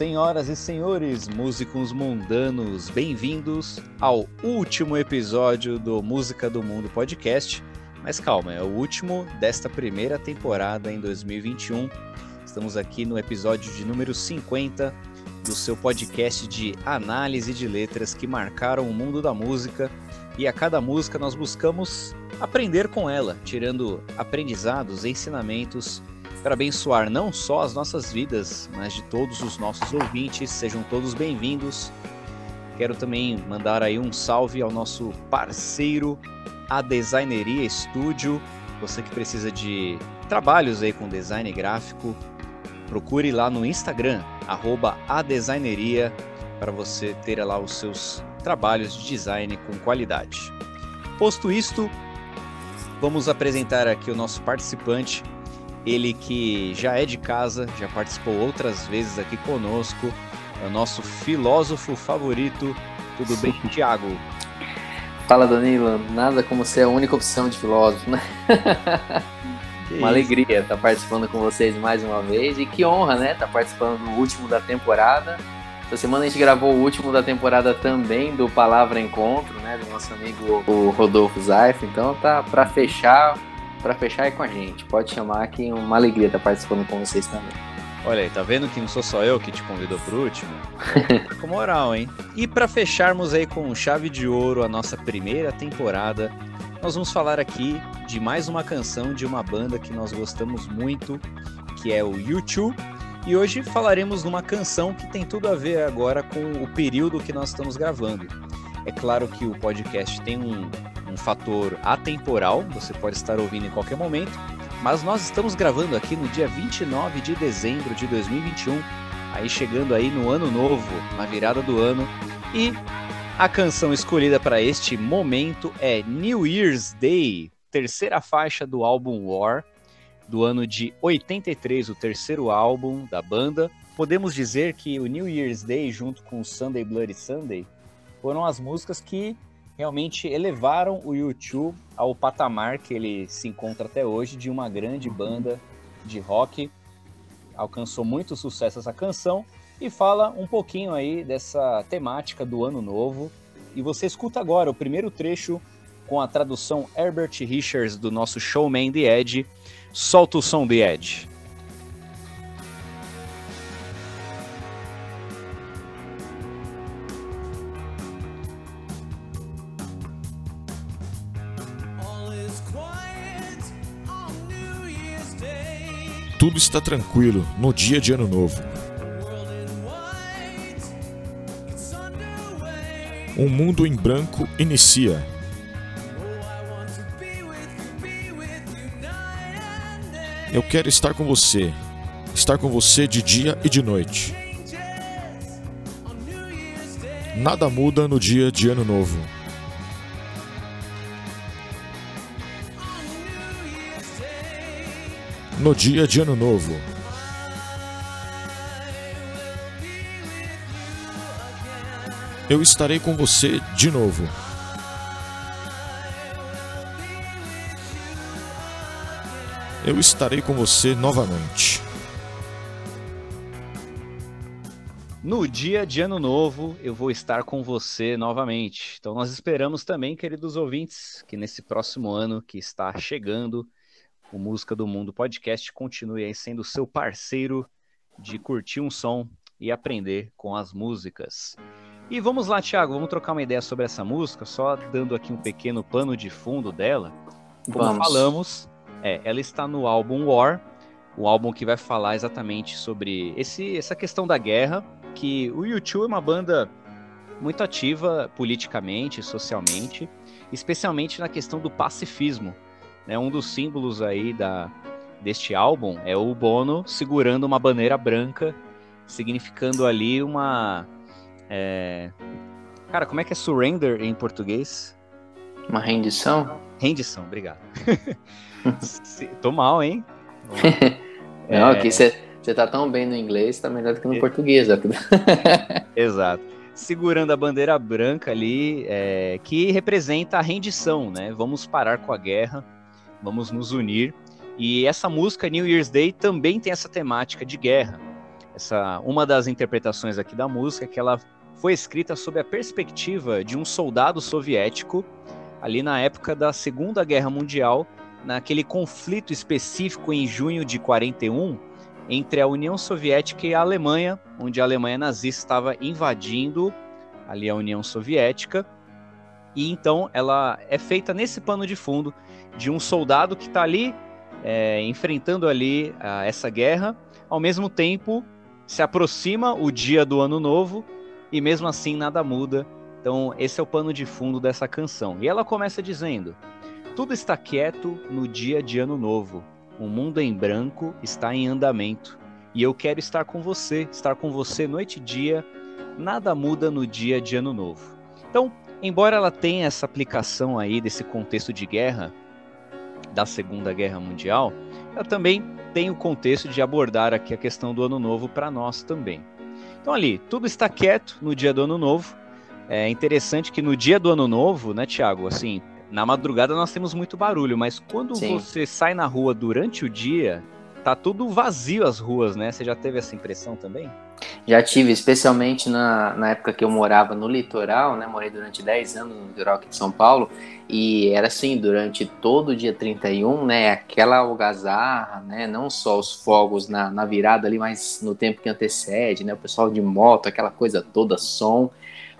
Senhoras e senhores, músicos mundanos, bem-vindos ao último episódio do Música do Mundo podcast. Mas calma, é o último desta primeira temporada em 2021. Estamos aqui no episódio de número 50 do seu podcast de análise de letras que marcaram o mundo da música. E a cada música nós buscamos aprender com ela, tirando aprendizados, ensinamentos para abençoar não só as nossas vidas, mas de todos os nossos ouvintes. Sejam todos bem-vindos. Quero também mandar aí um salve ao nosso parceiro, a Designeria Studio. Você que precisa de trabalhos aí com design gráfico, procure lá no Instagram, arroba adesigneria, para você ter lá os seus trabalhos de design com qualidade. Posto isto, vamos apresentar aqui o nosso participante, ele que já é de casa, já participou outras vezes aqui conosco, é o nosso filósofo favorito. Tudo bem, Thiago? Fala, Danilo. Nada como ser a única opção de filósofo, né? uma alegria estar participando com vocês mais uma vez e que honra, né? Estar participando do último da temporada. Essa semana a gente gravou o último da temporada também do Palavra Encontro, né? Do nosso amigo o Rodolfo Zaif. Então tá para fechar para fechar aí com a gente. Pode chamar que é uma alegria estar participando com vocês também. Olha aí, tá vendo que não sou só eu que te convidou pro último? com moral, hein? E para fecharmos aí com chave de ouro a nossa primeira temporada, nós vamos falar aqui de mais uma canção de uma banda que nós gostamos muito, que é o YouTube. E hoje falaremos numa canção que tem tudo a ver agora com o período que nós estamos gravando. É claro que o podcast tem um, um fator atemporal, você pode estar ouvindo em qualquer momento, mas nós estamos gravando aqui no dia 29 de dezembro de 2021, aí chegando aí no ano novo, na virada do ano, e a canção escolhida para este momento é New Year's Day, terceira faixa do álbum War, do ano de 83, o terceiro álbum da banda. Podemos dizer que o New Year's Day, junto com Sunday Bloody Sunday, foram as músicas que realmente elevaram o YouTube ao patamar que ele se encontra até hoje de uma grande banda de rock. Alcançou muito sucesso essa canção e fala um pouquinho aí dessa temática do ano novo. E você escuta agora o primeiro trecho com a tradução Herbert Richards do nosso showman The Edge. Solta o som The Edge. Tudo está tranquilo no dia de Ano Novo. Um mundo em branco inicia. Eu quero estar com você, estar com você de dia e de noite. Nada muda no dia de Ano Novo. No dia de Ano Novo. Eu estarei com você de novo. Eu estarei com você novamente. No dia de Ano Novo, eu vou estar com você novamente. Então, nós esperamos também, queridos ouvintes, que nesse próximo ano que está chegando, o Música do Mundo podcast continue aí sendo seu parceiro de curtir um som e aprender com as músicas. E vamos lá, Thiago, vamos trocar uma ideia sobre essa música, só dando aqui um pequeno pano de fundo dela. Como vamos. falamos, é, ela está no álbum War, o álbum que vai falar exatamente sobre esse, essa questão da guerra, que o YouTube é uma banda muito ativa politicamente, socialmente, especialmente na questão do pacifismo. Né? Um dos símbolos aí da, deste álbum é o Bono segurando uma bandeira branca, significando ali uma. É... Cara, como é que é surrender em português? Uma rendição? Rendição, obrigado. Tô mal, hein? Não, é... aqui você tá tão bem no inglês, tá melhor do que no é... português. Exato. Segurando a bandeira branca ali, é... que representa a rendição, né? Vamos parar com a guerra vamos nos unir. E essa música, New Year's Day, também tem essa temática de guerra. essa uma das interpretações aqui da música é que ela foi escrita sob a perspectiva de um soldado soviético ali na época da Segunda Guerra Mundial, naquele conflito específico em junho de 41 entre a União Soviética e a Alemanha, onde a Alemanha nazista estava invadindo ali a União Soviética. E então ela é feita nesse pano de fundo de um soldado que está ali é, enfrentando ali a, essa guerra, ao mesmo tempo se aproxima o dia do ano novo e mesmo assim nada muda. Então esse é o pano de fundo dessa canção. E ela começa dizendo: tudo está quieto no dia de ano novo. O mundo em branco está em andamento. E eu quero estar com você, estar com você noite e dia. Nada muda no dia de ano novo. Então, embora ela tenha essa aplicação aí desse contexto de guerra, da Segunda Guerra Mundial, ela também tem o contexto de abordar aqui a questão do Ano Novo para nós também. Então ali, tudo está quieto no dia do Ano Novo. É interessante que no dia do Ano Novo, né, Tiago, assim, na madrugada nós temos muito barulho, mas quando Sim. você sai na rua durante o dia, tá tudo vazio as ruas, né? Você já teve essa impressão também? Já tive, especialmente na, na época que eu morava no litoral, né? Morei durante 10 anos no litoral aqui de São Paulo. E era assim, durante todo o dia 31, né? Aquela algazarra, né? Não só os fogos na, na virada ali, mas no tempo que antecede, né? O pessoal de moto, aquela coisa toda, som.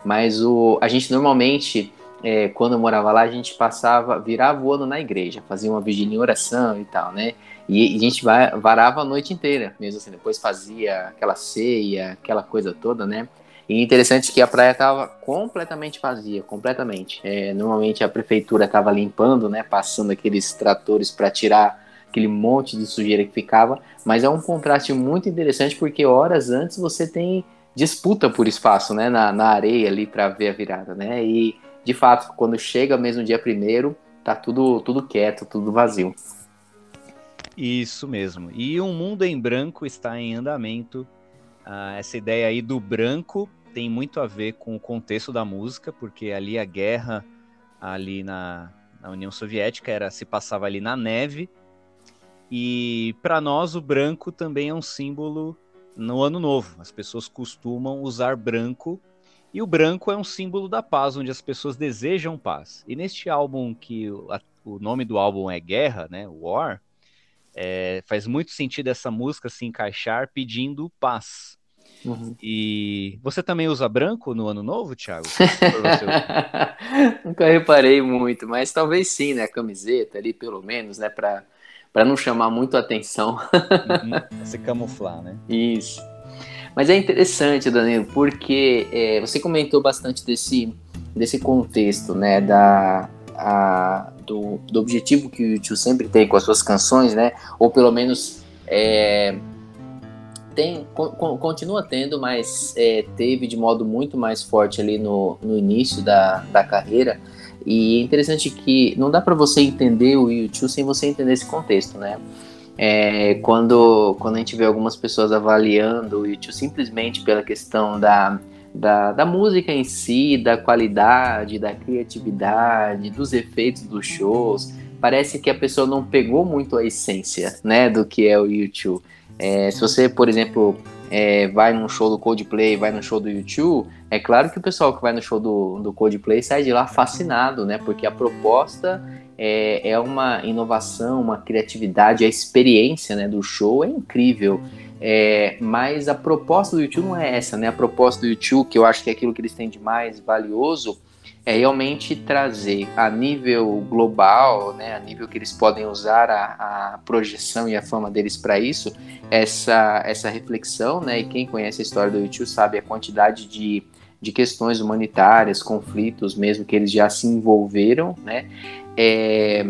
Mas o, a gente normalmente é, quando eu morava lá, a gente passava, virava o ano na igreja, fazia uma vigília em oração e tal, né? E, a gente varava a noite inteira, mesmo assim. Depois fazia aquela ceia, aquela coisa toda, né? E interessante que a praia estava completamente vazia, completamente. É, normalmente a prefeitura estava limpando, né? Passando aqueles tratores para tirar aquele monte de sujeira que ficava. Mas é um contraste muito interessante porque horas antes você tem disputa por espaço, né? Na, na areia ali para ver a virada, né? E de fato, quando chega mesmo dia primeiro, tá tudo, tudo quieto, tudo vazio. Isso mesmo. E um mundo em branco está em andamento. Ah, essa ideia aí do branco tem muito a ver com o contexto da música, porque ali a guerra ali na, na União Soviética era se passava ali na neve. E para nós o branco também é um símbolo no ano novo. As pessoas costumam usar branco e o branco é um símbolo da paz, onde as pessoas desejam paz. E neste álbum, que a, o nome do álbum é Guerra, né? War, é, faz muito sentido essa música se encaixar pedindo paz. Uhum. E você também usa branco no ano novo, Thiago? Nunca reparei muito, mas talvez sim, né? A camiseta ali, pelo menos, né? Para não chamar muito a atenção. Uhum. Se camuflar, né? Isso. Mas é interessante, Danilo, porque é, você comentou bastante desse, desse contexto, né, da, a, do, do objetivo que o YouTube sempre tem com as suas canções, né, ou pelo menos é, tem, con, continua tendo, mas é, teve de modo muito mais forte ali no, no início da, da carreira. E é interessante que não dá para você entender o YouTube sem você entender esse contexto, né? É, quando, quando a gente vê algumas pessoas avaliando o YouTube simplesmente pela questão da, da, da música em si, da qualidade, da criatividade, dos efeitos dos shows, parece que a pessoa não pegou muito a essência né, do que é o YouTube. É, se você, por exemplo, é, vai num show do Coldplay, vai no show do YouTube, é claro que o pessoal que vai no show do, do Coldplay sai de lá fascinado, né? Porque a proposta é, é uma inovação, uma criatividade, a experiência né, do show é incrível. É, mas a proposta do YouTube não é essa, né? A proposta do YouTube, que eu acho que é aquilo que eles têm de mais valioso, é realmente trazer a nível global, né, a nível que eles podem usar a, a projeção e a fama deles para isso, essa, essa reflexão, né? E quem conhece a história do YouTube sabe a quantidade de, de questões humanitárias, conflitos mesmo que eles já se envolveram, né? É,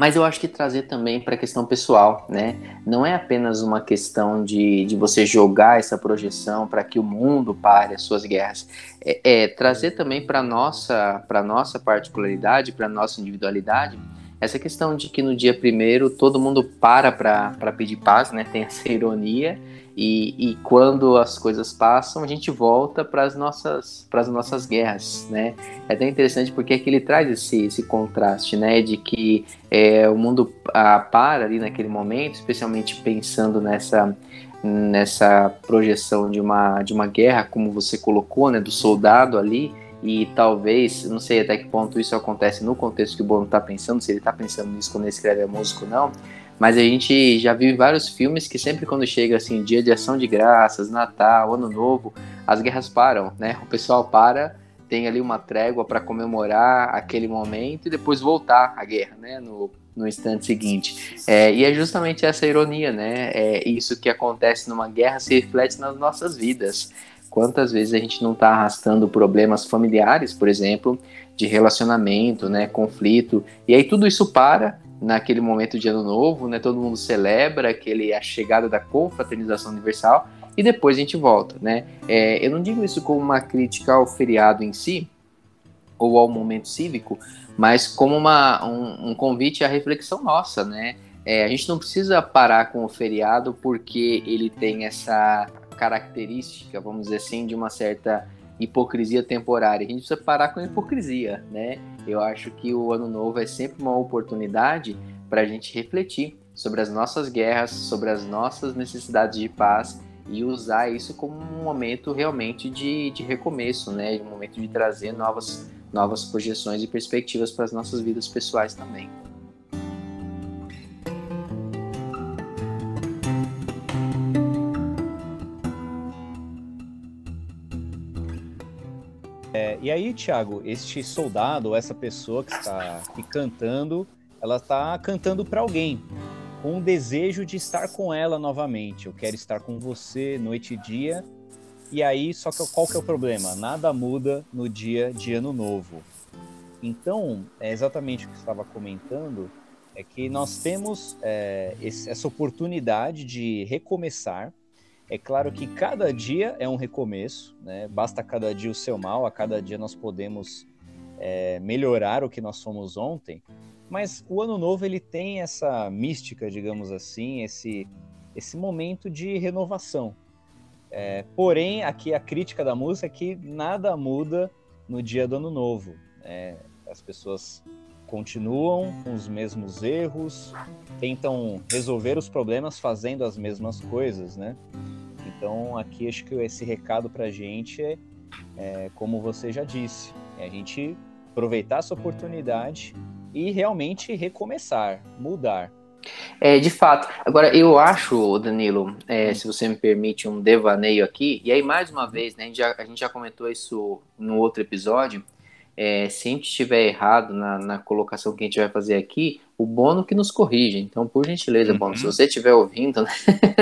mas eu acho que trazer também para a questão pessoal, né? Não é apenas uma questão de, de você jogar essa projeção para que o mundo pare as suas guerras. É, é trazer também para nossa para nossa particularidade, para nossa individualidade, essa questão de que no dia primeiro todo mundo para para pedir paz, né? Tem essa ironia e, e quando as coisas passam, a gente volta para as nossas, as nossas guerras, né? É até interessante porque aqui ele traz esse, esse contraste, né? De que é, o mundo ah, para ali naquele momento, especialmente pensando nessa nessa projeção de uma, de uma guerra, como você colocou, né, do soldado ali, e talvez, não sei até que ponto isso acontece no contexto que o Bono está pensando, se ele está pensando nisso quando ele escreve a música ou não, mas a gente já viu vários filmes que sempre quando chega assim, dia de ação de graças, Natal, Ano Novo, as guerras param, né? O pessoal para, tem ali uma trégua para comemorar aquele momento e depois voltar à guerra, né? No, no instante seguinte. É, e é justamente essa ironia, né? É isso que acontece numa guerra se reflete nas nossas vidas. Quantas vezes a gente não está arrastando problemas familiares, por exemplo, de relacionamento, né, conflito, e aí tudo isso para naquele momento de ano novo, né, todo mundo celebra aquele a chegada da confraternização universal e depois a gente volta, né? É, eu não digo isso como uma crítica ao feriado em si ou ao momento cívico, mas como uma, um, um convite à reflexão nossa, né? É, a gente não precisa parar com o feriado porque ele tem essa característica, vamos dizer assim, de uma certa hipocrisia temporária. A gente precisa parar com a hipocrisia, né? Eu acho que o ano novo é sempre uma oportunidade para a gente refletir sobre as nossas guerras, sobre as nossas necessidades de paz e usar isso como um momento realmente de, de recomeço, né? Um momento de trazer novas, novas projeções e perspectivas para as nossas vidas pessoais também. E aí, Thiago, este soldado, ou essa pessoa que está aqui cantando, ela está cantando para alguém, com o desejo de estar com ela novamente. Eu quero estar com você noite e dia. E aí, só que qual que é o problema? Nada muda no dia de ano novo. Então, é exatamente o que estava comentando, é que nós temos é, essa oportunidade de recomeçar, é claro que cada dia é um recomeço, né? Basta cada dia o seu mal, a cada dia nós podemos é, melhorar o que nós somos ontem. Mas o ano novo ele tem essa mística, digamos assim, esse esse momento de renovação. É, porém, aqui a crítica da música é que nada muda no dia do ano novo. É, as pessoas continuam com os mesmos erros, tentam resolver os problemas fazendo as mesmas coisas, né? Então, aqui acho que esse recado para a gente é, é, como você já disse, é a gente aproveitar essa oportunidade e realmente recomeçar, mudar. É, de fato. Agora, eu acho, Danilo, é, se você me permite um devaneio aqui, e aí mais uma vez, né, a, gente já, a gente já comentou isso no outro episódio, é, se a gente estiver errado na, na, colocação que a gente vai fazer aqui, o Bono que nos corrige. Então, por gentileza, uhum. Bono, se você estiver ouvindo, né,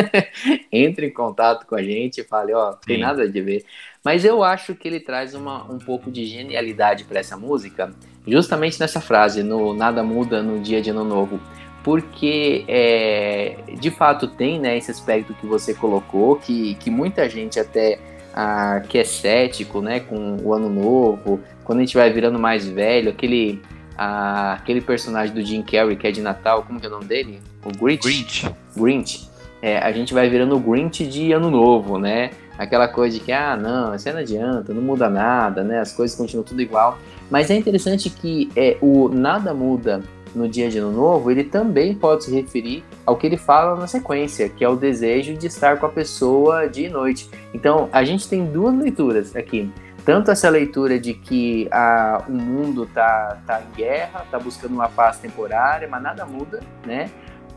entre em contato com a gente e fale, ó, oh, tem nada de ver. Mas eu acho que ele traz uma, um pouco de genialidade para essa música, justamente nessa frase, no Nada Muda no Dia de Ano Novo. Porque, é, de fato, tem né, esse aspecto que você colocou, que, que muita gente até ah, que é cético né, com o Ano Novo, quando a gente vai virando mais velho, aquele, ah, aquele personagem do Jim Carrey que é de Natal, como que é o nome dele? O Grinch? Grinch. Grinch. É, a gente vai virando o Grinch de Ano Novo, né? Aquela coisa de que, ah, não, isso não adianta, não muda nada, né? As coisas continuam tudo igual. Mas é interessante que é, o nada muda no dia de ano novo, ele também pode se referir ao que ele fala na sequência, que é o desejo de estar com a pessoa dia e noite. Então, a gente tem duas leituras aqui tanto essa leitura de que a, o mundo tá, tá em guerra, tá buscando uma paz temporária, mas nada muda, né?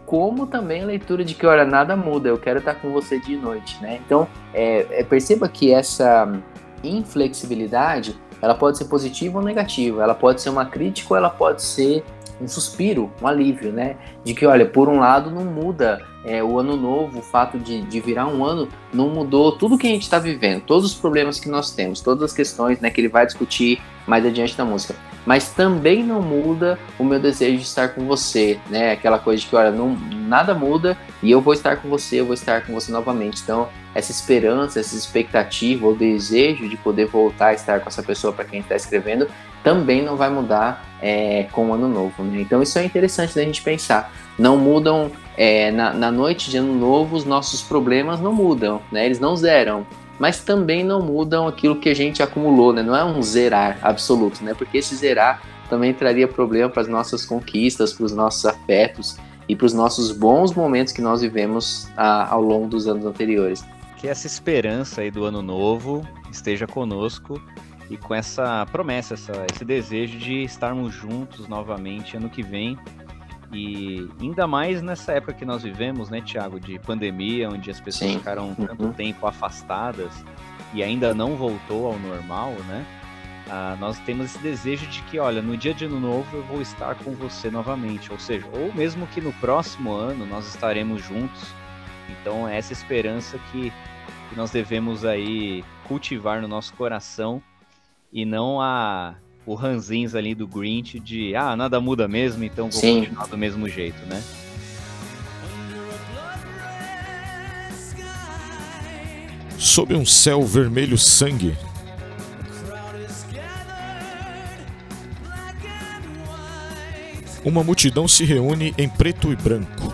Como também a leitura de que, olha, nada muda, eu quero estar com você de noite, né? Então, é, é, perceba que essa inflexibilidade, ela pode ser positiva ou negativa, ela pode ser uma crítica ou ela pode ser um suspiro, um alívio, né? De que, olha, por um lado não muda é, o ano novo, o fato de, de virar um ano, não mudou tudo que a gente está vivendo, todos os problemas que nós temos, todas as questões né, que ele vai discutir mais adiante na música. Mas também não muda o meu desejo de estar com você, né? Aquela coisa de que, olha, não, nada muda e eu vou estar com você, eu vou estar com você novamente. Então, essa esperança, essa expectativa, o desejo de poder voltar a estar com essa pessoa para quem está escrevendo, também não vai mudar é, com o ano novo. Né? Então, isso é interessante da gente pensar. Não mudam é, na, na, noite de ano novo, os nossos problemas não mudam, né? Eles não zeram, mas também não mudam aquilo que a gente acumulou, né? Não é um zerar absoluto, né? Porque esse zerar também traria problema para as nossas conquistas, para os nossos afetos. e para os nossos bons momentos que nós vivemos a, ao longo dos anos anteriores. Que essa esperança aí do ano novo esteja conosco e com essa promessa, essa, esse desejo de estarmos juntos novamente ano que vem. E ainda mais nessa época que nós vivemos, né, Tiago, de pandemia, onde as pessoas Sim. ficaram tanto uhum. tempo afastadas e ainda não voltou ao normal, né? Ah, nós temos esse desejo de que, olha, no dia de ano novo eu vou estar com você novamente, ou seja, ou mesmo que no próximo ano nós estaremos juntos. Então é essa esperança que, que nós devemos aí cultivar no nosso coração e não a o ranzins ali do Grinch de ah, nada muda mesmo, então vou Sim. continuar do mesmo jeito, né? Sob um céu vermelho sangue, uma multidão se reúne em preto e branco.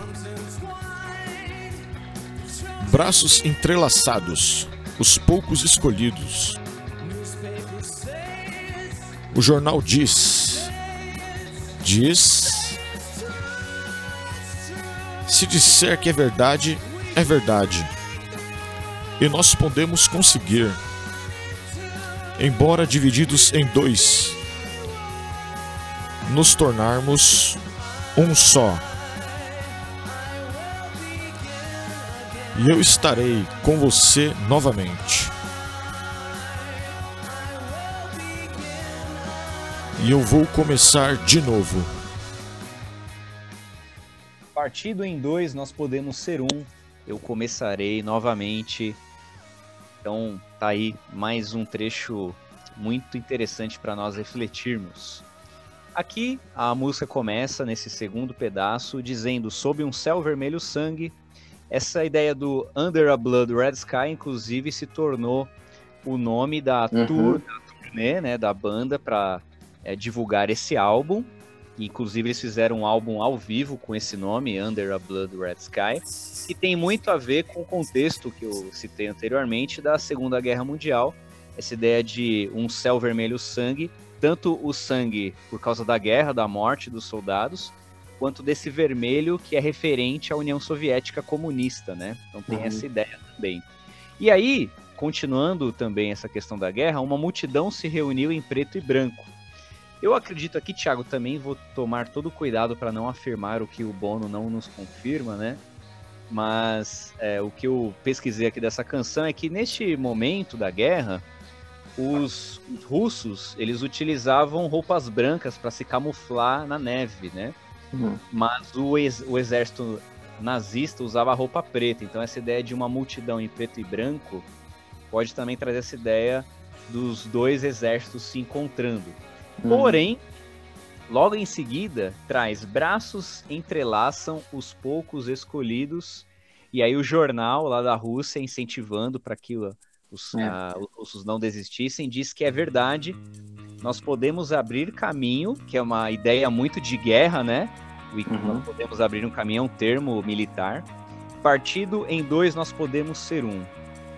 Braços entrelaçados, os poucos escolhidos. O jornal diz: diz. Se disser que é verdade, é verdade. E nós podemos conseguir. Embora divididos em dois, nos tornarmos um só. E eu estarei com você novamente. E eu vou começar de novo. Partido em dois, nós podemos ser um. Eu começarei novamente. Então, tá aí mais um trecho muito interessante para nós refletirmos. Aqui a música começa nesse segundo pedaço dizendo sob um céu vermelho sangue. Essa ideia do Under a Blood Red Sky, inclusive, se tornou o nome da uhum. tour, da turnê, né, da banda para é, divulgar esse álbum. Inclusive eles fizeram um álbum ao vivo com esse nome, Under a Blood Red Sky, e tem muito a ver com o contexto que eu citei anteriormente da Segunda Guerra Mundial. Essa ideia de um céu vermelho sangue tanto o sangue por causa da guerra, da morte dos soldados, quanto desse vermelho que é referente à União Soviética comunista, né? Então tem uhum. essa ideia também. E aí, continuando também essa questão da guerra, uma multidão se reuniu em preto e branco. Eu acredito aqui, Thiago, também vou tomar todo o cuidado para não afirmar o que o Bono não nos confirma, né? Mas é, o que eu pesquisei aqui dessa canção é que neste momento da guerra, os, os russos eles utilizavam roupas brancas para se camuflar na neve, né? Uhum. Mas o, ex, o exército nazista usava roupa preta. Então essa ideia de uma multidão em preto e branco pode também trazer essa ideia dos dois exércitos se encontrando. Uhum. Porém, logo em seguida traz braços entrelaçam os poucos escolhidos e aí o jornal lá da Rússia incentivando para que os, é. a, os russos não desistissem, diz que é verdade. Nós podemos abrir caminho, que é uma ideia muito de guerra, né? Uhum. Podemos abrir um caminho, é um termo militar. Partido em dois, nós podemos ser um.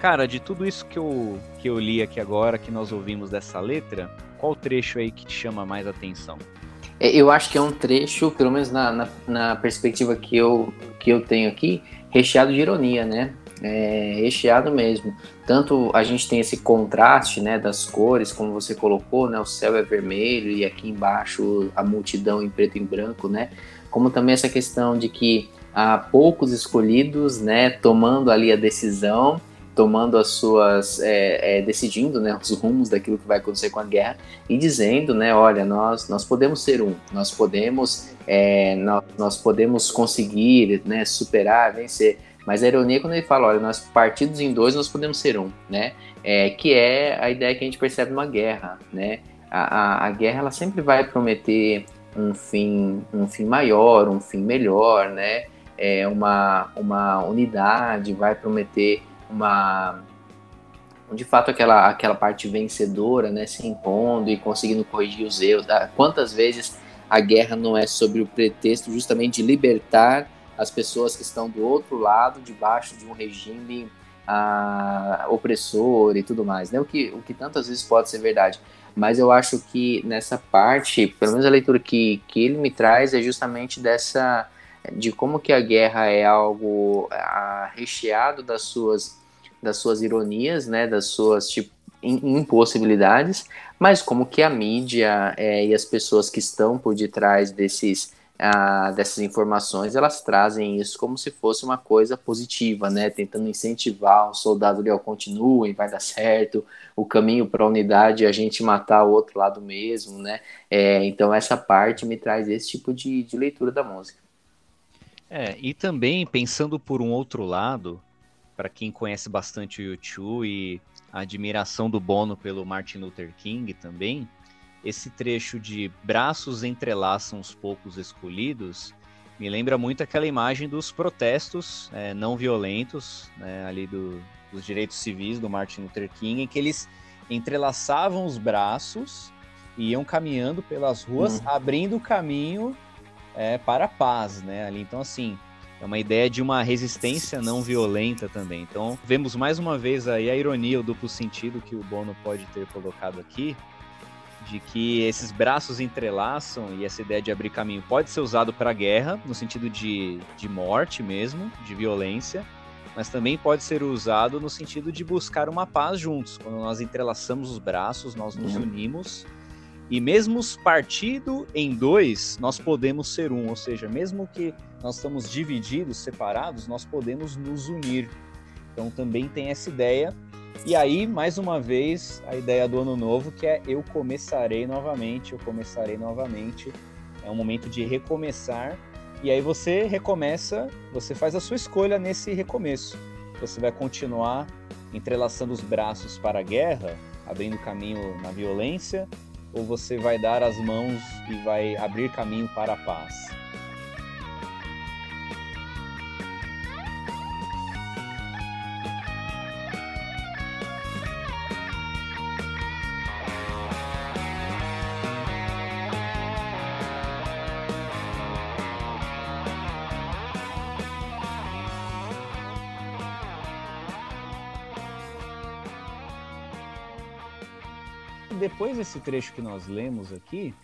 Cara, de tudo isso que eu, que eu li aqui agora, que nós ouvimos dessa letra, qual trecho aí que te chama mais atenção? É, eu acho que é um trecho, pelo menos na, na, na perspectiva que eu, que eu tenho aqui, recheado de ironia, né? é, recheado mesmo. Tanto a gente tem esse contraste né, das cores, como você colocou, né, o céu é vermelho e aqui embaixo a multidão em preto e branco, né? Como também essa questão de que há poucos escolhidos, né, tomando ali a decisão, tomando as suas, é, é, decidindo, né, os rumos daquilo que vai acontecer com a guerra e dizendo, né, olha, nós, nós podemos ser um, nós podemos, é, nós, nós podemos conseguir, né, superar, vencer. Mas a ironia é quando ele fala, olha, nós partidos em dois nós podemos ser um, né? É, que é a ideia que a gente percebe numa guerra, né? A, a, a, guerra ela sempre vai prometer um fim, um fim maior, um fim melhor, né? É uma, uma unidade, vai prometer uma de fato aquela, aquela parte vencedora, né, se impondo e conseguindo corrigir os erros. Quantas vezes a guerra não é sobre o pretexto justamente de libertar as pessoas que estão do outro lado, debaixo de um regime ah, opressor e tudo mais, né? O que, o que tantas vezes pode ser verdade. Mas eu acho que nessa parte, pelo menos a leitura que, que ele me traz é justamente dessa, de como que a guerra é algo a, recheado das suas das suas ironias, né, das suas tipo, impossibilidades, mas como que a mídia é, e as pessoas que estão por detrás desses ah, dessas informações, elas trazem isso como se fosse uma coisa positiva, né? Tentando incentivar o soldado ó, continuem, vai dar certo, o caminho para a unidade é a gente matar o outro lado mesmo, né? É, então essa parte me traz esse tipo de, de leitura da música. É, e também pensando por um outro lado, para quem conhece bastante o YouTube e a admiração do Bono pelo Martin Luther King também, esse trecho de braços entrelaçam os poucos escolhidos me lembra muito aquela imagem dos protestos é, não violentos né, ali do, dos direitos civis do Martin Luther King, em que eles entrelaçavam os braços e iam caminhando pelas ruas, uhum. abrindo o caminho é, para a paz, né? Ali, então assim é uma ideia de uma resistência não violenta também. Então vemos mais uma vez aí a ironia, o duplo sentido que o Bono pode ter colocado aqui, de que esses braços entrelaçam e essa ideia de abrir caminho pode ser usado para guerra, no sentido de, de morte mesmo, de violência, mas também pode ser usado no sentido de buscar uma paz juntos. Quando nós entrelaçamos os braços, nós nos uhum. unimos. E mesmo partido em dois, nós podemos ser um. Ou seja, mesmo que nós estamos divididos, separados, nós podemos nos unir. Então também tem essa ideia e aí, mais uma vez, a ideia do ano novo, que é eu começarei novamente, eu começarei novamente. É um momento de recomeçar. E aí você recomeça, você faz a sua escolha nesse recomeço. Você vai continuar entrelaçando os braços para a guerra, abrindo caminho na violência, ou você vai dar as mãos e vai abrir caminho para a paz? Desse trecho que nós lemos aqui,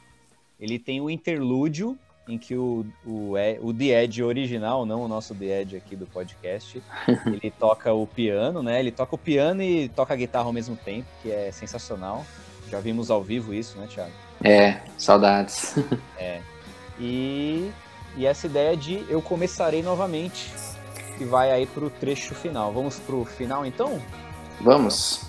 ele tem o interlúdio em que o, o, o The Edge original, não o nosso The Edge aqui do podcast, ele toca o piano, né? Ele toca o piano e toca a guitarra ao mesmo tempo, que é sensacional. Já vimos ao vivo isso, né, Thiago? É, saudades. É. E, e essa ideia de eu começarei novamente, que vai aí pro trecho final. Vamos pro final então? Vamos.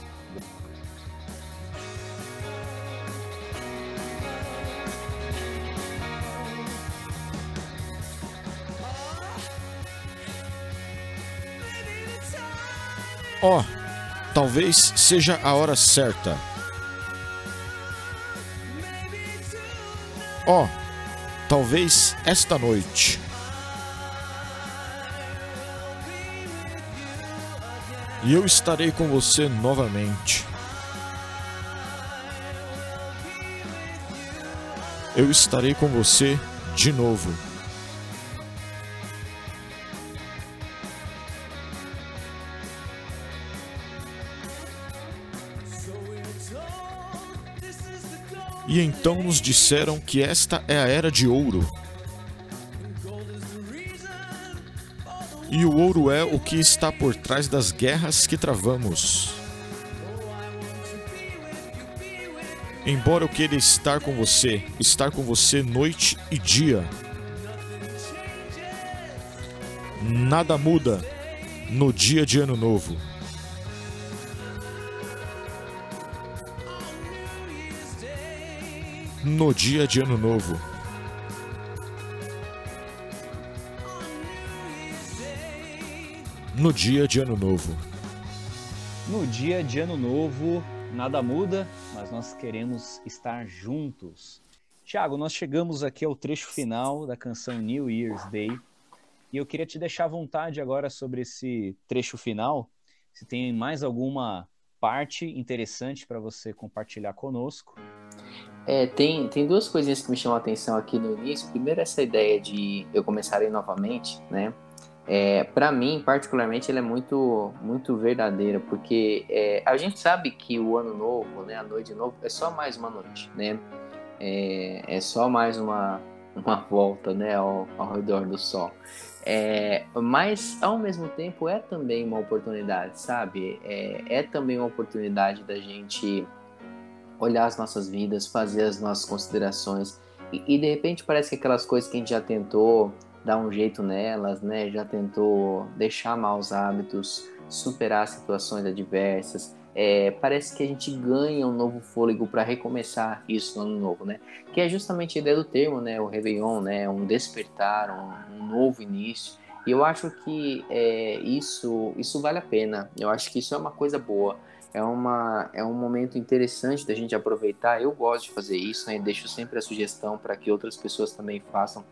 Ó, oh, talvez seja a hora certa. Ó, oh, talvez esta noite. E eu estarei com você novamente. Eu estarei com você de novo. E então nos disseram que esta é a era de ouro. E o ouro é o que está por trás das guerras que travamos. Embora eu queira estar com você, estar com você noite e dia. Nada muda no dia de Ano Novo. No dia de Ano Novo. No dia de Ano Novo. No dia de Ano Novo, nada muda, mas nós queremos estar juntos. Tiago, nós chegamos aqui ao trecho final da canção New Year's Day e eu queria te deixar à vontade agora sobre esse trecho final. Se tem mais alguma parte interessante para você compartilhar conosco. É, tem, tem duas coisinhas que me chamam a atenção aqui no início. Primeiro, essa ideia de eu começarei novamente, né? É, para mim, particularmente, ela é muito, muito verdadeira, porque é, a gente sabe que o ano novo, né, a noite novo, é só mais uma noite, né? É, é só mais uma, uma volta né, ao, ao redor do Sol. É, mas ao mesmo tempo é também uma oportunidade, sabe? É, é também uma oportunidade da gente olhar as nossas vidas, fazer as nossas considerações e, e, de repente parece que aquelas coisas que a gente já tentou dar um jeito nelas, né? Já tentou deixar maus hábitos, superar situações adversas, é, parece que a gente ganha um novo fôlego para recomeçar isso no ano novo, né? Que é justamente a ideia do termo, né? O Réveillon, né? Um despertar, um, um novo início. E eu acho que é, isso, isso vale a pena. Eu acho que isso é uma coisa boa. É, uma, é um momento interessante da gente aproveitar. Eu gosto de fazer isso, né? Deixo sempre a sugestão para que outras pessoas também façam.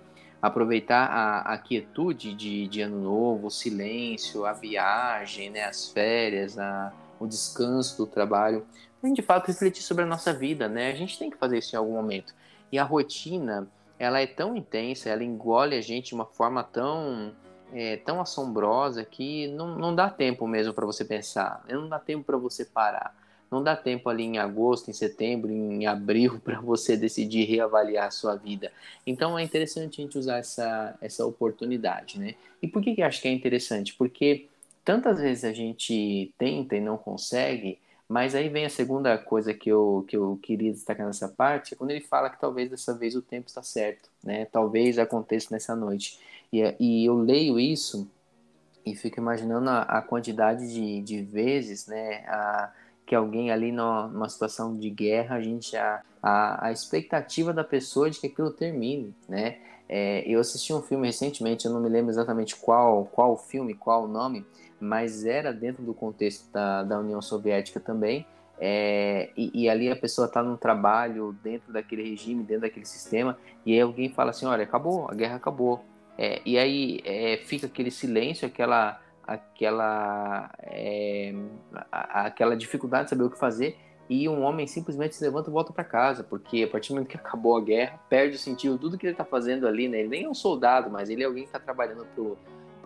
Aproveitar a, a quietude de, de ano novo, o silêncio, a viagem, né? as férias, a, o descanso do trabalho, para de fato refletir sobre a nossa vida, né? A gente tem que fazer isso em algum momento. E a rotina, ela é tão intensa, ela engole a gente de uma forma tão é, tão assombrosa que não, não dá tempo mesmo para você pensar, não dá tempo para você parar, não dá tempo ali em agosto, em setembro, em abril para você decidir reavaliar a sua vida. Então é interessante a gente usar essa, essa oportunidade, né? E por que, que acho que é interessante? Porque tantas vezes a gente tenta e não consegue, mas aí vem a segunda coisa que eu, que eu queria destacar nessa parte, é quando ele fala que talvez dessa vez o tempo está certo, né? Talvez aconteça nessa noite. E, e eu leio isso e fico imaginando a, a quantidade de, de vezes, né? A, que alguém ali numa, situação de guerra, a gente a, a, a expectativa da pessoa de que aquilo termine, né? É, eu assisti um filme recentemente, eu não me lembro exatamente qual qual filme, qual o nome, mas era dentro do contexto da, da União Soviética também. É, e, e, ali a pessoa está num trabalho dentro daquele regime, dentro daquele sistema, e aí alguém fala assim: olha, acabou, a guerra acabou. É, e aí é, fica aquele silêncio, aquela, aquela, é, aquela dificuldade de saber o que fazer, e um homem simplesmente se levanta e volta para casa, porque a partir do momento que acabou a guerra, perde o sentido tudo que ele está fazendo ali, né? Ele nem é um soldado, mas ele é alguém que está trabalhando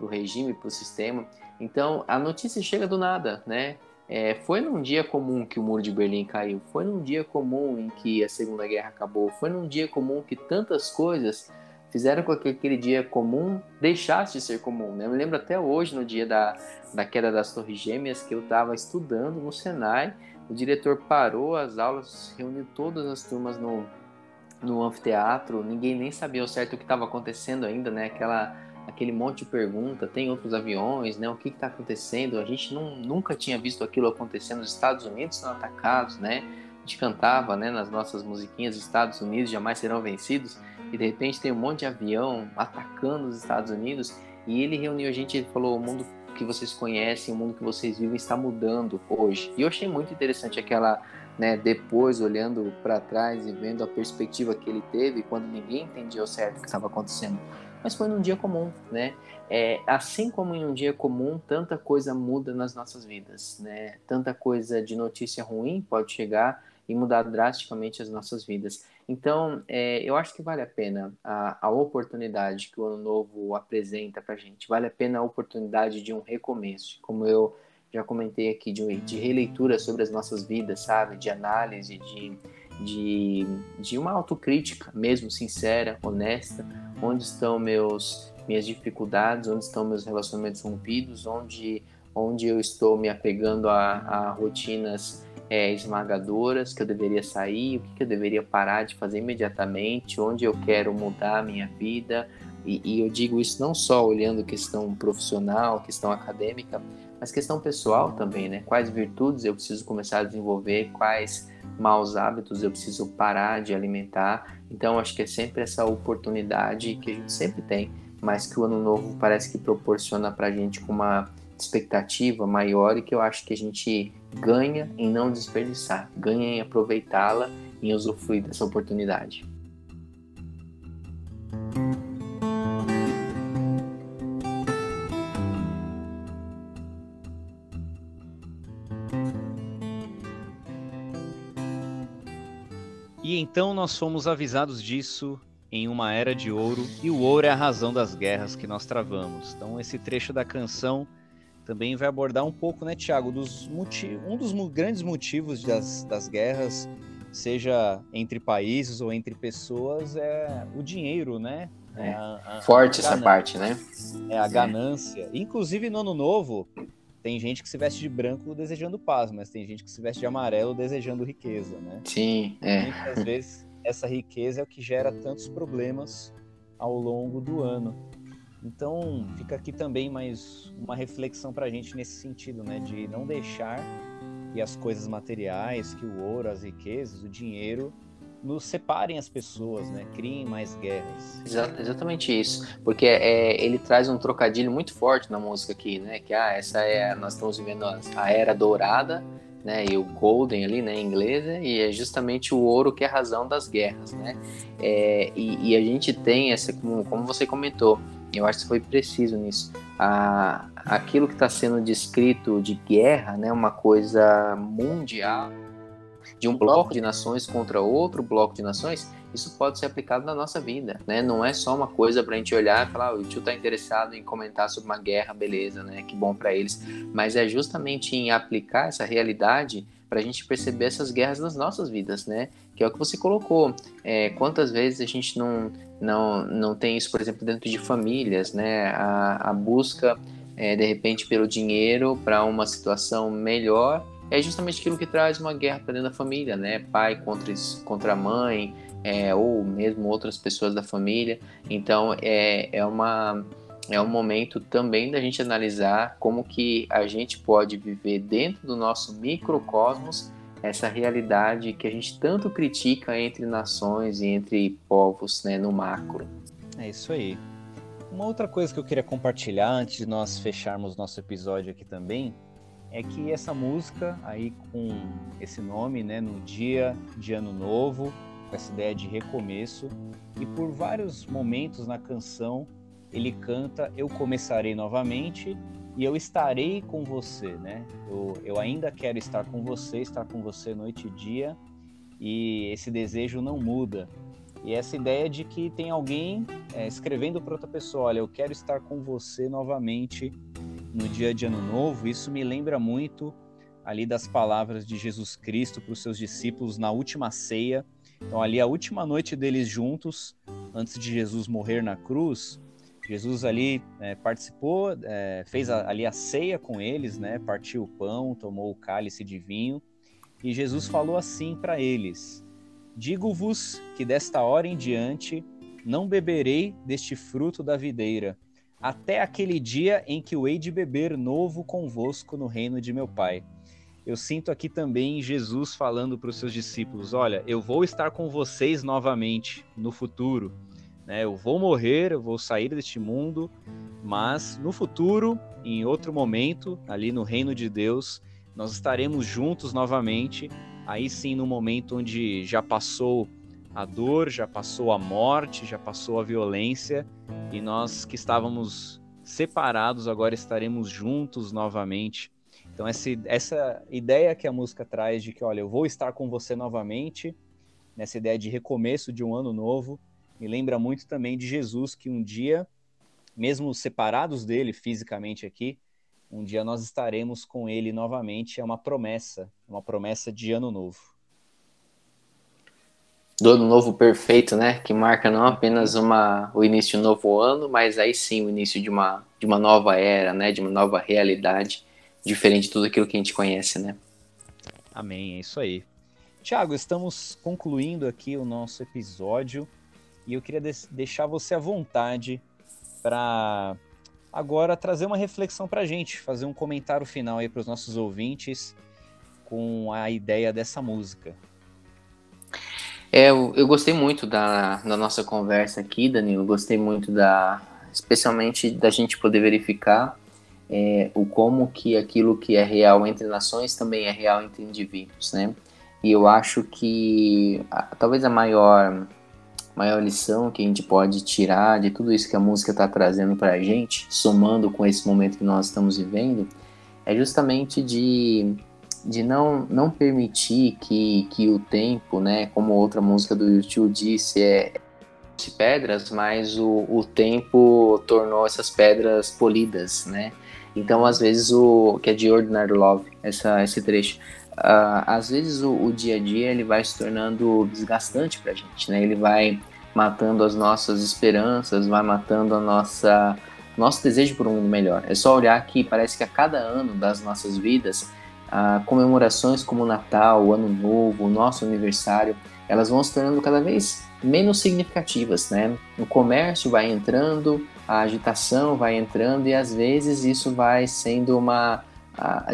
pro, pro regime, pro sistema. Então, a notícia chega do nada, né? É, foi num dia comum que o muro de Berlim caiu, foi num dia comum em que a Segunda Guerra acabou, foi num dia comum que tantas coisas fizeram com que aquele dia comum deixasse de ser comum. Né? Eu me lembro até hoje, no dia da, da queda das Torres Gêmeas, que eu estava estudando no Senai, o diretor parou as aulas, reuniu todas as turmas no, no anfiteatro, ninguém nem sabia o certo o que estava acontecendo ainda, né? Aquela aquele monte de pergunta, tem outros aviões, né? O que está acontecendo? A gente não, nunca tinha visto aquilo acontecer nos Estados Unidos, são atacados, né? A gente cantava, né, nas nossas musiquinhas, Estados Unidos jamais serão vencidos, e de repente tem um monte de avião atacando os Estados Unidos, e ele reuniu a gente e falou: o mundo que vocês conhecem, o mundo que vocês vivem está mudando hoje. E eu achei muito interessante aquela, né, depois olhando para trás e vendo a perspectiva que ele teve quando ninguém entendia o certo o que estava acontecendo mas foi num dia comum, né? É, assim como em um dia comum, tanta coisa muda nas nossas vidas, né? Tanta coisa de notícia ruim pode chegar e mudar drasticamente as nossas vidas. Então, é, eu acho que vale a pena a, a oportunidade que o Ano Novo apresenta para gente. Vale a pena a oportunidade de um recomeço, como eu já comentei aqui, de, de releitura sobre as nossas vidas, sabe? De análise, de, de, de uma autocrítica mesmo sincera, honesta, onde estão meus minhas dificuldades, onde estão meus relacionamentos rompidos, onde onde eu estou me apegando a, a rotinas é, esmagadoras que eu deveria sair, o que, que, eu deveria parar de fazer imediatamente, onde eu quero mudar a minha vida. E, e eu digo isso não só olhando questão profissional, questão acadêmica, mas questão pessoal também, né? Quais virtudes eu preciso começar a desenvolver, quais maus hábitos eu preciso parar de alimentar. Então, acho que é sempre essa oportunidade que a gente sempre tem, mas que o ano novo parece que proporciona para a gente com uma expectativa maior e que eu acho que a gente ganha em não desperdiçar, ganha em aproveitá-la, em usufruir dessa oportunidade. Então nós fomos avisados disso em uma era de ouro, e o ouro é a razão das guerras que nós travamos. Então esse trecho da canção também vai abordar um pouco, né, Tiago, dos um dos grandes motivos das, das guerras seja entre países ou entre pessoas, é o dinheiro, né? É, a, a, Forte a essa parte, né? É a ganância. Inclusive no ano novo, tem gente que se veste de branco desejando paz, mas tem gente que se veste de amarelo desejando riqueza, né? Sim, é. Muitas vezes essa riqueza é o que gera tantos problemas ao longo do ano. Então, fica aqui também mais uma reflexão para a gente nesse sentido, né? De não deixar que as coisas materiais, que o ouro, as riquezas, o dinheiro nos separem as pessoas, né? Criem mais guerras. exatamente isso, porque é, ele traz um trocadilho muito forte na música aqui, né? Que ah, essa é nós estamos vivendo a era dourada, né? E o golden ali, né? Em inglês e é justamente o ouro que é a razão das guerras, né? É, e, e, a gente tem essa, como, como você comentou, eu acho que foi preciso nisso. A, aquilo que está sendo descrito de guerra, né? Uma coisa mundial de um bloco de nações contra outro bloco de nações, isso pode ser aplicado na nossa vida, né? Não é só uma coisa para a gente olhar e falar, o tio está interessado em comentar sobre uma guerra, beleza, né? Que bom para eles. Mas é justamente em aplicar essa realidade para a gente perceber essas guerras nas nossas vidas, né? Que é o que você colocou. É, quantas vezes a gente não, não, não tem isso, por exemplo, dentro de famílias, né? A, a busca, é, de repente, pelo dinheiro para uma situação melhor é justamente aquilo que traz uma guerra para dentro da família, né? Pai contra, contra mãe, é, ou mesmo outras pessoas da família. Então é, é, uma, é um momento também da gente analisar como que a gente pode viver dentro do nosso microcosmos essa realidade que a gente tanto critica entre nações e entre povos né, no macro. É isso aí. Uma outra coisa que eu queria compartilhar antes de nós fecharmos nosso episódio aqui também é que essa música aí com esse nome, né, no dia de ano novo, com essa ideia de recomeço, e por vários momentos na canção ele canta eu começarei novamente e eu estarei com você, né? Eu, eu ainda quero estar com você, estar com você noite e dia, e esse desejo não muda. E essa ideia de que tem alguém é, escrevendo para outra pessoa, olha, eu quero estar com você novamente no dia de Ano Novo, isso me lembra muito ali das palavras de Jesus Cristo para os seus discípulos na última ceia. Então, ali, a última noite deles juntos, antes de Jesus morrer na cruz, Jesus ali é, participou, é, fez a, ali a ceia com eles, né? Partiu o pão, tomou o cálice de vinho e Jesus falou assim para eles: Digo-vos que desta hora em diante não beberei deste fruto da videira até aquele dia em que o hei de beber novo convosco no reino de meu Pai. Eu sinto aqui também Jesus falando para os seus discípulos: Olha, eu vou estar com vocês novamente no futuro. Né? Eu vou morrer, eu vou sair deste mundo, mas no futuro, em outro momento, ali no reino de Deus, nós estaremos juntos novamente. Aí sim, no momento onde já passou a dor, já passou a morte, já passou a violência e nós que estávamos separados agora estaremos juntos novamente. Então essa, essa ideia que a música traz de que, olha, eu vou estar com você novamente, nessa ideia de recomeço de um ano novo, me lembra muito também de Jesus que um dia, mesmo separados dele fisicamente aqui, um dia nós estaremos com ele novamente, é uma promessa, uma promessa de ano novo do ano novo perfeito, né? Que marca não apenas uma, o início de um novo ano, mas aí sim o início de uma, de uma nova era, né? De uma nova realidade, diferente de tudo aquilo que a gente conhece, né? Amém, é isso aí. Tiago, estamos concluindo aqui o nosso episódio e eu queria deixar você à vontade para agora trazer uma reflexão para a gente, fazer um comentário final aí para os nossos ouvintes com a ideia dessa música. É, eu, eu gostei muito da, da nossa conversa aqui, Danilo. Gostei muito da, especialmente da gente poder verificar é, o como que aquilo que é real entre nações também é real entre indivíduos, né? E eu acho que a, talvez a maior maior lição que a gente pode tirar de tudo isso que a música está trazendo para a gente, somando com esse momento que nós estamos vivendo, é justamente de de não, não permitir que, que o tempo, né, como outra música do YouTube disse, é de pedras, mas o, o tempo tornou essas pedras polidas, né? Então, às vezes, o que é de Ordinary Love, essa, esse trecho, uh, às vezes o, o, dia a dia ele vai se tornando desgastante para a gente, né? Ele vai matando as nossas esperanças, vai matando a nossa nosso desejo por um mundo melhor. É só olhar que parece que a cada ano das nossas vidas, uh, comemorações como Natal, o Ano Novo, o nosso aniversário, elas vão se tornando cada vez menos significativas, né? O comércio vai entrando, a agitação vai entrando e às vezes isso vai sendo uma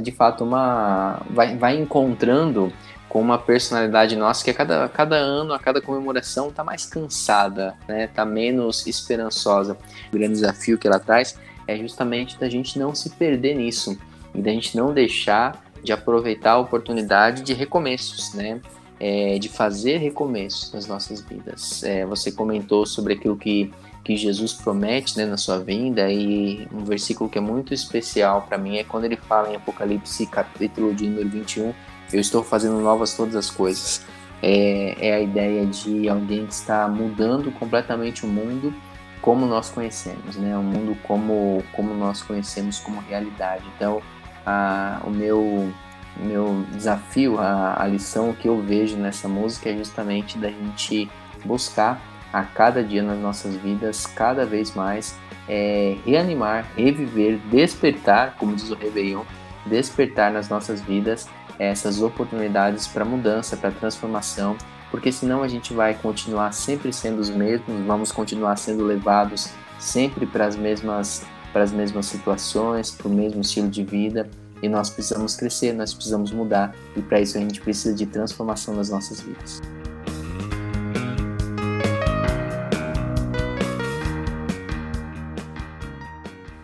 de fato uma vai, vai encontrando com uma personalidade nossa que a cada, cada ano, a cada comemoração está mais cansada, né? Tá menos esperançosa. O grande desafio que ela traz é justamente da gente não se perder nisso e da gente não deixar de aproveitar a oportunidade de recomeços, né? É, de fazer recomeços nas nossas vidas. É, você comentou sobre aquilo que que Jesus promete né, na sua vinda e um versículo que é muito especial para mim é quando ele fala em Apocalipse capítulo de número 21 eu estou fazendo novas todas as coisas é, é a ideia de alguém que está mudando completamente o mundo como nós conhecemos né o mundo como como nós conhecemos como realidade então a, o meu meu desafio a, a lição que eu vejo nessa música é justamente da gente buscar a cada dia nas nossas vidas, cada vez mais, é, reanimar, reviver, despertar, como diz o Réveillon, despertar nas nossas vidas essas oportunidades para mudança, para transformação, porque senão a gente vai continuar sempre sendo os mesmos, vamos continuar sendo levados sempre para as mesmas para as mesmas situações, para o mesmo estilo de vida, e nós precisamos crescer, nós precisamos mudar, e para isso a gente precisa de transformação nas nossas vidas.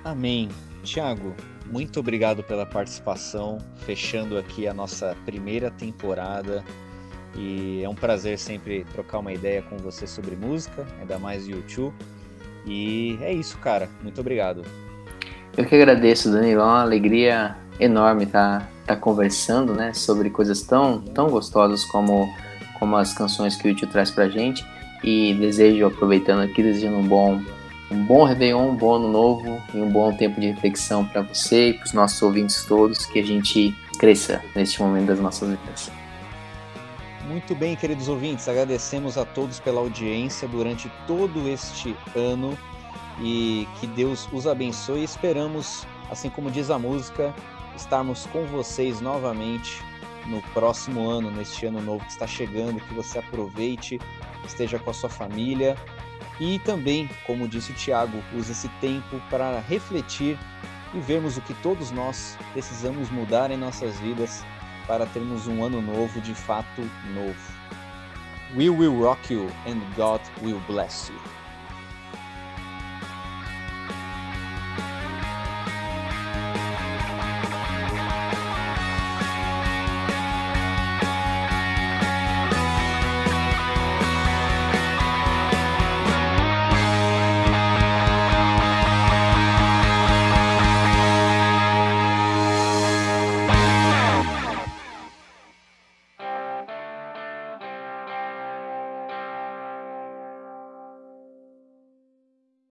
Amém. Tiago, muito obrigado pela participação, fechando aqui a nossa primeira temporada. E é um prazer sempre trocar uma ideia com você sobre música, ainda mais YouTube. E é isso, cara. Muito obrigado. Eu que agradeço, Danilo. É uma alegria enorme estar tá, tá conversando né, sobre coisas tão, tão gostosas como, como as canções que o YouTube traz pra gente. E desejo, aproveitando aqui, desejando um bom um bom Réveillon, um bom ano novo e um bom tempo de reflexão para você e para os nossos ouvintes todos, que a gente cresça neste momento das nossas vidas. Muito bem, queridos ouvintes, agradecemos a todos pela audiência durante todo este ano e que Deus os abençoe. Esperamos, assim como diz a música, estarmos com vocês novamente no próximo ano, neste ano novo que está chegando, que você aproveite, esteja com a sua família e também, como disse o Tiago, use esse tempo para refletir e vermos o que todos nós precisamos mudar em nossas vidas para termos um ano novo de fato novo. We will rock you and God will bless you.